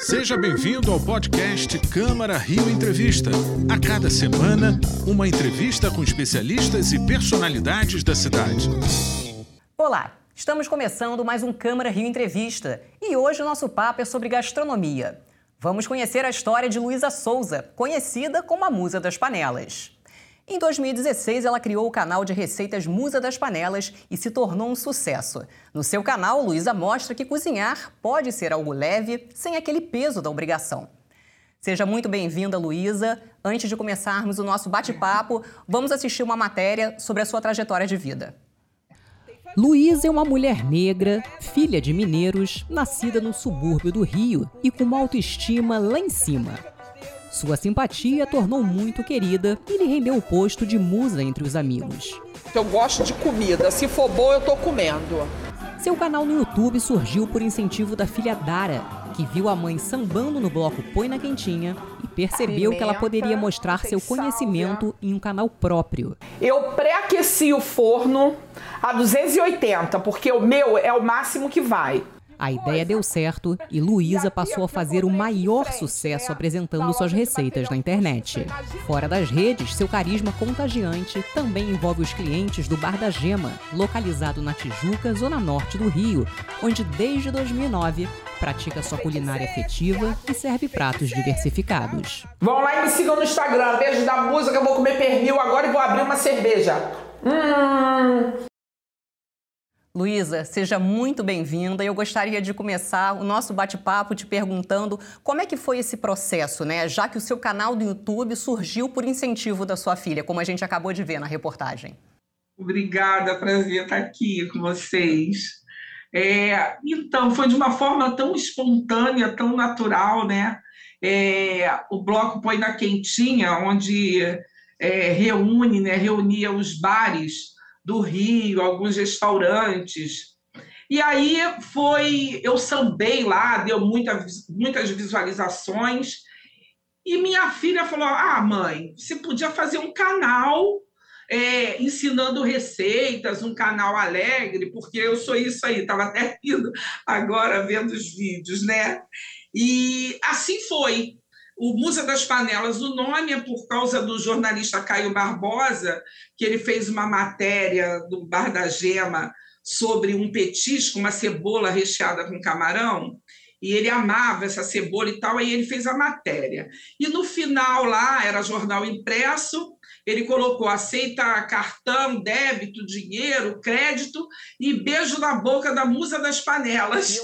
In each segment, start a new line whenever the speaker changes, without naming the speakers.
Seja bem-vindo ao podcast Câmara Rio Entrevista. A cada semana, uma entrevista com especialistas e personalidades da cidade.
Olá, estamos começando mais um Câmara Rio Entrevista e hoje o nosso papo é sobre gastronomia. Vamos conhecer a história de Luísa Souza, conhecida como a Musa das Panelas. Em 2016, ela criou o canal de receitas Musa das Panelas e se tornou um sucesso. No seu canal, Luísa mostra que cozinhar pode ser algo leve, sem aquele peso da obrigação. Seja muito bem-vinda, Luísa. Antes de começarmos o nosso bate-papo, vamos assistir uma matéria sobre a sua trajetória de vida. Luísa é uma mulher negra, filha de mineiros, nascida no subúrbio do Rio e com uma autoestima lá em cima. Sua simpatia tornou muito querida e lhe rendeu o posto de musa entre os amigos.
Eu gosto de comida, se for bom eu tô comendo.
Seu canal no YouTube surgiu por incentivo da filha Dara, que viu a mãe sambando no bloco Põe na Quentinha e percebeu que ela poderia mostrar seu conhecimento em um canal próprio.
Eu pré-aqueci o forno a 280, porque o meu é o máximo que vai.
A ideia deu certo e Luísa passou a fazer o maior sucesso apresentando suas receitas na internet. Fora das redes, seu carisma contagiante também envolve os clientes do Bar da Gema, localizado na Tijuca, zona norte do Rio, onde desde 2009 pratica sua culinária afetiva e serve pratos diversificados.
Vão lá e me sigam no Instagram. Beijo da música, eu vou comer pernil agora e vou abrir uma cerveja. Hum.
Luísa, seja muito bem-vinda. Eu gostaria de começar o nosso bate-papo te perguntando como é que foi esse processo, né? Já que o seu canal do YouTube surgiu por incentivo da sua filha, como a gente acabou de ver na reportagem.
Obrigada, prazer estar aqui com vocês. É, então, foi de uma forma tão espontânea, tão natural, né? É, o bloco Põe na Quentinha, onde é, reúne, né, reunia os bares do Rio, alguns restaurantes. E aí foi, eu sambei lá, deu muita, muitas visualizações. E minha filha falou: Ah, mãe, você podia fazer um canal é, ensinando receitas, um canal alegre, porque eu sou isso aí, estava até rindo agora vendo os vídeos, né? E assim foi o Musa das Panelas, o nome é por causa do jornalista Caio Barbosa, que ele fez uma matéria do Bar da Gema sobre um petisco, uma cebola recheada com camarão, e ele amava essa cebola e tal, aí ele fez a matéria. E no final lá, era jornal impresso, ele colocou aceita cartão, débito, dinheiro, crédito e beijo na boca da musa das panelas.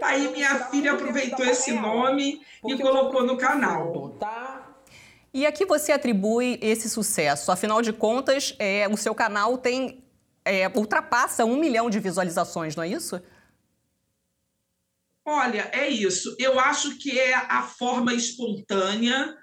Aí minha filha aproveitou esse nome e colocou no canal. Tá?
E a que você atribui esse sucesso? Afinal de contas, é, o seu canal tem é, ultrapassa um milhão de visualizações, não é isso?
Olha, é isso. Eu acho que é a forma espontânea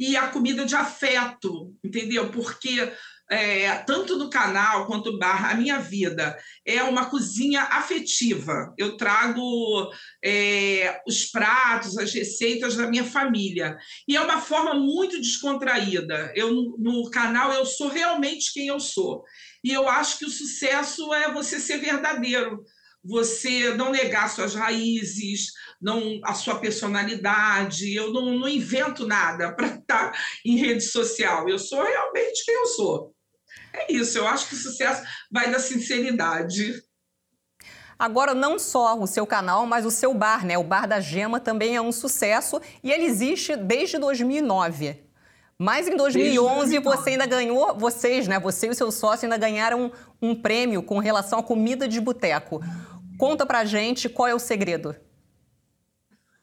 e a comida de afeto, entendeu? Porque é, tanto no canal quanto no bar, a minha vida é uma cozinha afetiva. Eu trago é, os pratos, as receitas da minha família. E é uma forma muito descontraída. Eu, no canal, eu sou realmente quem eu sou. E eu acho que o sucesso é você ser verdadeiro você não negar suas raízes, não a sua personalidade. Eu não, não invento nada para estar em rede social. Eu sou realmente quem eu sou. É isso. Eu acho que o sucesso vai da sinceridade.
Agora, não só o seu canal, mas o seu bar, né? O Bar da Gema também é um sucesso e ele existe desde 2009. Mas em 2011 você ainda ganhou, vocês, né? Você e o seu sócio ainda ganharam um, um prêmio com relação à comida de boteco. Conta pra gente qual é o segredo.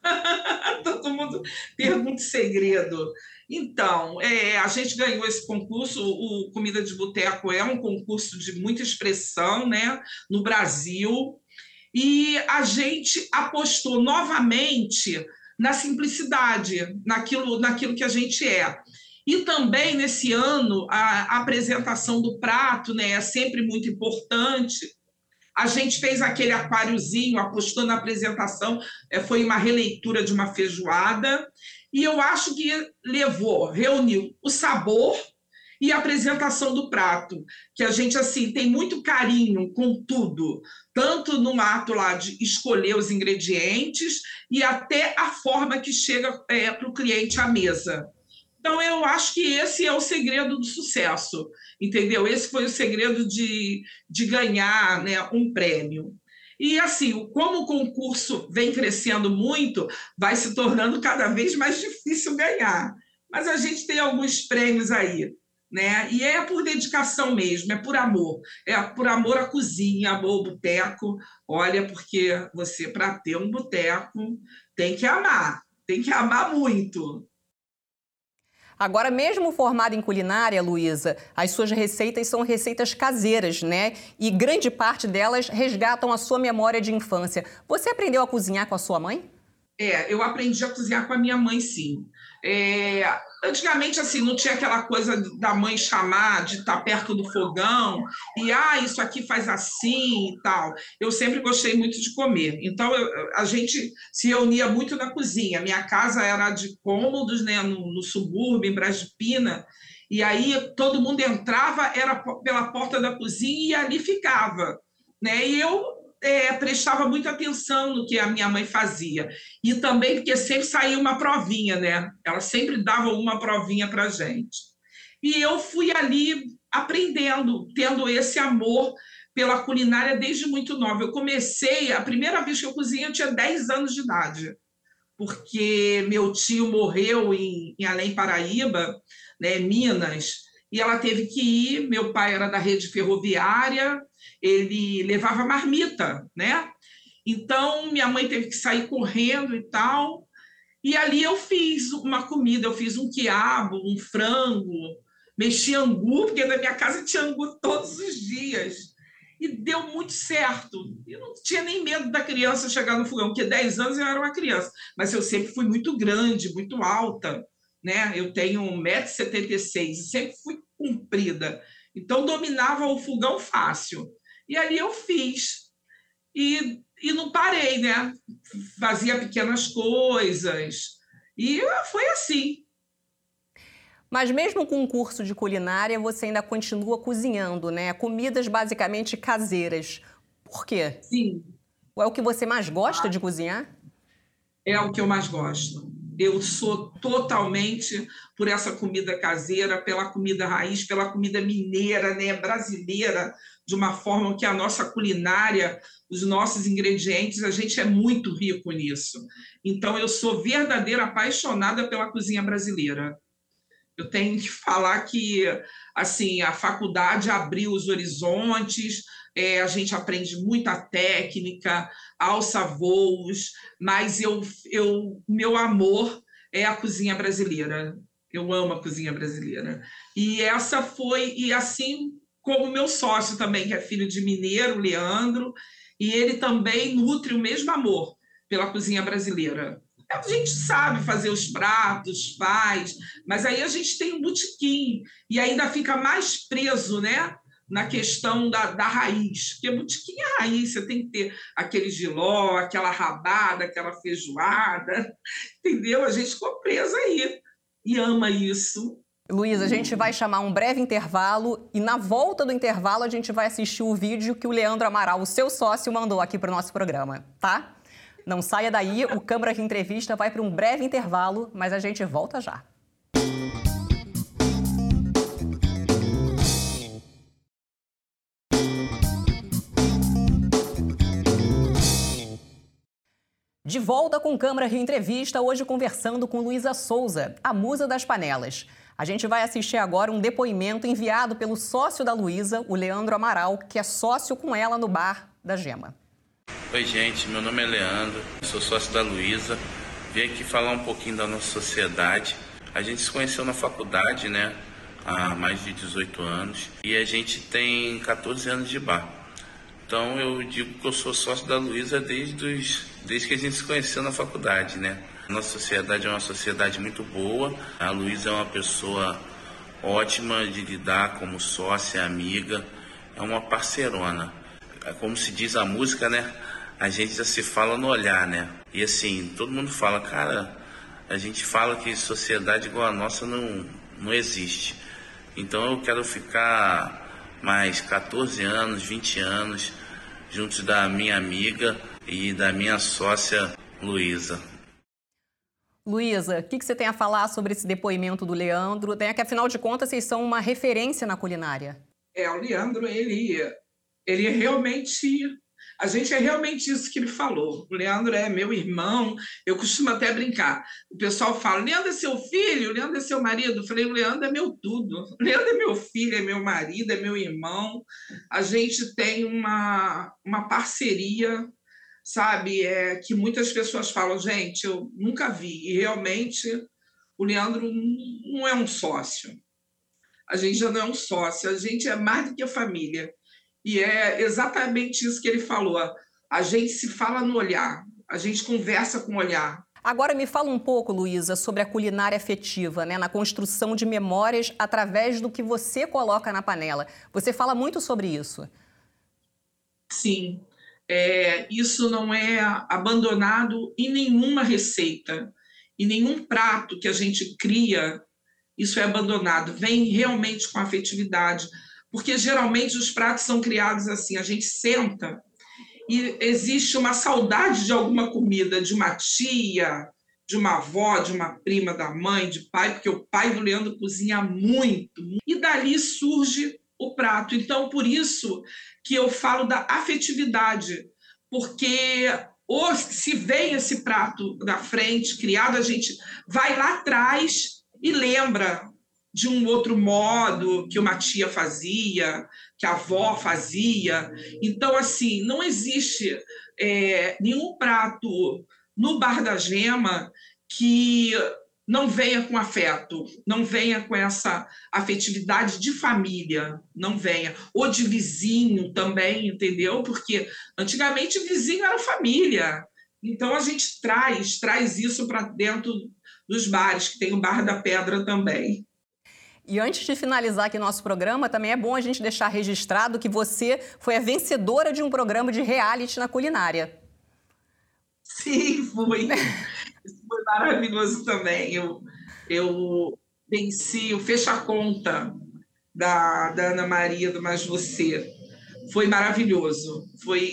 Todo mundo pergunta segredo. Então, é, a gente ganhou esse concurso. O Comida de Boteco é um concurso de muita expressão né, no Brasil. E a gente apostou novamente na simplicidade, naquilo, naquilo que a gente é. E também, nesse ano, a, apresentação do prato né, é sempre muito importante. A gente fez aquele aquáriozinho, apostou na apresentação, é, foi uma releitura de uma feijoada, e eu acho que levou, reuniu o sabor e a apresentação do prato, que a gente assim tem muito carinho com tudo, tanto no ato lá de escolher os ingredientes e até a forma que chega é, para o cliente à mesa. Então, eu acho que esse é o segredo do sucesso, entendeu? Esse foi o segredo de, de ganhar né, um prêmio. E assim, como o concurso vem crescendo muito, vai se tornando cada vez mais difícil ganhar. Mas a gente tem alguns prêmios aí, né? E é por dedicação mesmo, é por amor. É por amor à cozinha, amor ao boteco. Olha, porque você, para ter um boteco, tem que amar, tem que amar muito.
Agora, mesmo formada em culinária, Luísa, as suas receitas são receitas caseiras, né? E grande parte delas resgatam a sua memória de infância. Você aprendeu a cozinhar com a sua mãe?
É, eu aprendi a cozinhar com a minha mãe, sim. É, antigamente, assim, não tinha aquela coisa da mãe chamar, de estar perto do fogão, e, ah, isso aqui faz assim e tal. Eu sempre gostei muito de comer. Então, eu, a gente se reunia muito na cozinha. Minha casa era de cômodos, né, no, no subúrbio, em Brasipina, e aí todo mundo entrava, era pela porta da cozinha e ali ficava. Né? E eu é, prestava muita atenção no que a minha mãe fazia. E também porque sempre saía uma provinha, né? Ela sempre dava uma provinha para gente. E eu fui ali aprendendo, tendo esse amor pela culinária desde muito nova. Eu comecei, a primeira vez que eu cozinhei, eu tinha 10 anos de idade, porque meu tio morreu em, em Além Paraíba, né, Minas, e ela teve que ir. Meu pai era da rede ferroviária, ele levava marmita, né? Então, minha mãe teve que sair correndo e tal. E ali eu fiz uma comida, eu fiz um quiabo, um frango, mexi angu, porque na minha casa tinha angu todos os dias. E deu muito certo. Eu não tinha nem medo da criança chegar no fogão, porque 10 anos eu era uma criança. Mas eu sempre fui muito grande, muito alta. Né? Eu tenho 1,76m, sempre fui comprida. Então, dominava o fogão fácil. E ali eu fiz. E, e não parei, né? Fazia pequenas coisas. E foi assim.
Mas mesmo com um curso de culinária, você ainda continua cozinhando, né? Comidas basicamente caseiras. Por quê?
Sim.
É o que você mais gosta ah, de cozinhar?
É o que eu mais gosto. Eu sou totalmente por essa comida caseira, pela comida raiz, pela comida mineira, né, brasileira, de uma forma que a nossa culinária, os nossos ingredientes, a gente é muito rico nisso. Então eu sou verdadeira apaixonada pela cozinha brasileira. Eu tenho que falar que assim a faculdade abriu os horizontes, é, a gente aprende muita técnica, alça voos, mas eu, eu, meu amor é a cozinha brasileira. Eu amo a cozinha brasileira. E essa foi, e assim como meu sócio também, que é filho de mineiro, Leandro, e ele também nutre o mesmo amor pela cozinha brasileira. A gente sabe fazer os pratos, faz, mas aí a gente tem um botequim e ainda fica mais preso, né? Na questão da, da raiz, porque botiquim é raiz, você tem que ter aquele giló, aquela rabada, aquela feijoada, entendeu? A gente ficou presa aí e ama isso.
Luísa, a gente vai chamar um breve intervalo e na volta do intervalo a gente vai assistir o vídeo que o Leandro Amaral, o seu sócio, mandou aqui para o nosso programa, tá? Não saia daí, o Câmara de Entrevista vai para um breve intervalo, mas a gente volta já. De volta com Câmara Rio Entrevista, hoje conversando com Luísa Souza, a musa das panelas. A gente vai assistir agora um depoimento enviado pelo sócio da Luísa, o Leandro Amaral, que é sócio com ela no bar da Gema.
Oi, gente, meu nome é Leandro, sou sócio da Luísa. Vim aqui falar um pouquinho da nossa sociedade. A gente se conheceu na faculdade, né, há mais de 18 anos, e a gente tem 14 anos de bar. Então eu digo que eu sou sócio da Luísa desde os desde que a gente se conheceu na faculdade, né? Nossa sociedade é uma sociedade muito boa. A Luísa é uma pessoa ótima de lidar como sócia, amiga, é uma parceirona. É como se diz a música, né? A gente já se fala no olhar, né? E assim, todo mundo fala, cara, a gente fala que sociedade igual a nossa não, não existe. Então eu quero ficar mais 14 anos, 20 anos juntos da minha amiga e da minha sócia Luísa.
Luísa, o que, que, você tem a falar sobre esse depoimento do Leandro? Tem que, afinal de contas, vocês são uma referência na culinária.
É, o Leandro, ele, ele realmente a gente é realmente isso que ele falou. O Leandro é meu irmão, eu costumo até brincar. O pessoal fala: Leandro é seu filho, Leandro é seu marido. Eu falei: o Leandro é meu tudo. O Leandro é meu filho, é meu marido, é meu irmão. A gente tem uma, uma parceria, sabe? É, que muitas pessoas falam: gente, eu nunca vi. E realmente o Leandro não é um sócio. A gente já não é um sócio, a gente é mais do que a família. E é exatamente isso que ele falou. A gente se fala no olhar, a gente conversa com o olhar.
Agora me fala um pouco, Luísa, sobre a culinária afetiva, né? na construção de memórias através do que você coloca na panela. Você fala muito sobre isso.
Sim, é, isso não é abandonado em nenhuma receita, em nenhum prato que a gente cria, isso é abandonado. Vem realmente com afetividade porque geralmente os pratos são criados assim: a gente senta e existe uma saudade de alguma comida, de uma tia, de uma avó, de uma prima da mãe, de pai, porque o pai do Leandro cozinha muito, e dali surge o prato. Então, por isso que eu falo da afetividade, porque ou se vem esse prato da frente, criado, a gente vai lá atrás e lembra de um outro modo que uma tia fazia, que a avó fazia. Então, assim, não existe é, nenhum prato no Bar da Gema que não venha com afeto, não venha com essa afetividade de família, não venha. Ou de vizinho também, entendeu? Porque antigamente vizinho era família. Então a gente traz, traz isso para dentro dos bares, que tem o Bar da Pedra também.
E antes de finalizar aqui nosso programa, também é bom a gente deixar registrado que você foi a vencedora de um programa de reality na culinária.
Sim, fui. Isso foi maravilhoso também. Eu, eu venci o Fecha Conta da, da Ana Maria do Mais Você. Foi maravilhoso. Foi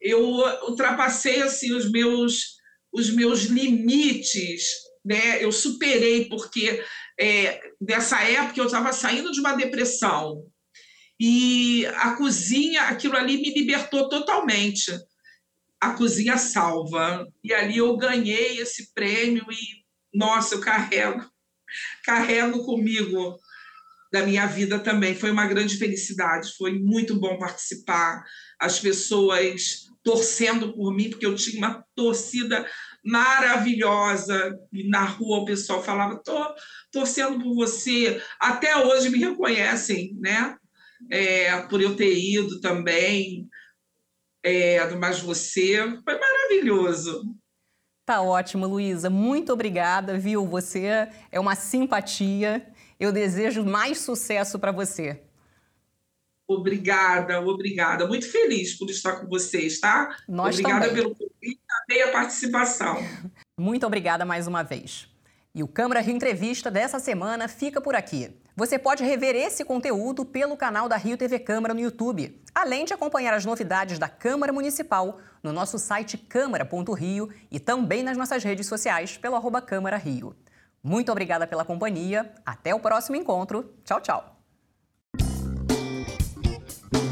eu ultrapassei assim os meus os meus limites, né? Eu superei porque é, dessa época eu estava saindo de uma depressão e a cozinha, aquilo ali me libertou totalmente. A cozinha salva. E ali eu ganhei esse prêmio e, nossa, eu carrego, carrego comigo da minha vida também. Foi uma grande felicidade, foi muito bom participar. As pessoas torcendo por mim, porque eu tinha uma torcida maravilhosa. E na rua o pessoal falava: tô torcendo por você. Até hoje me reconhecem, né? É, por eu ter ido também, é, do Mais Você. Foi maravilhoso.
Tá ótimo, Luísa. Muito obrigada, viu? Você é uma simpatia. Eu desejo mais sucesso para você.
Obrigada, obrigada. Muito feliz por estar com vocês, tá?
Nós
obrigada
também.
pelo convite e a participação.
Muito obrigada mais uma vez. E o Câmara Rio Entrevista dessa semana fica por aqui. Você pode rever esse conteúdo pelo canal da Rio TV Câmara no YouTube, além de acompanhar as novidades da Câmara Municipal no nosso site câmara.rio e também nas nossas redes sociais pelo arroba Câmara Rio. Muito obrigada pela companhia. Até o próximo encontro. Tchau, tchau.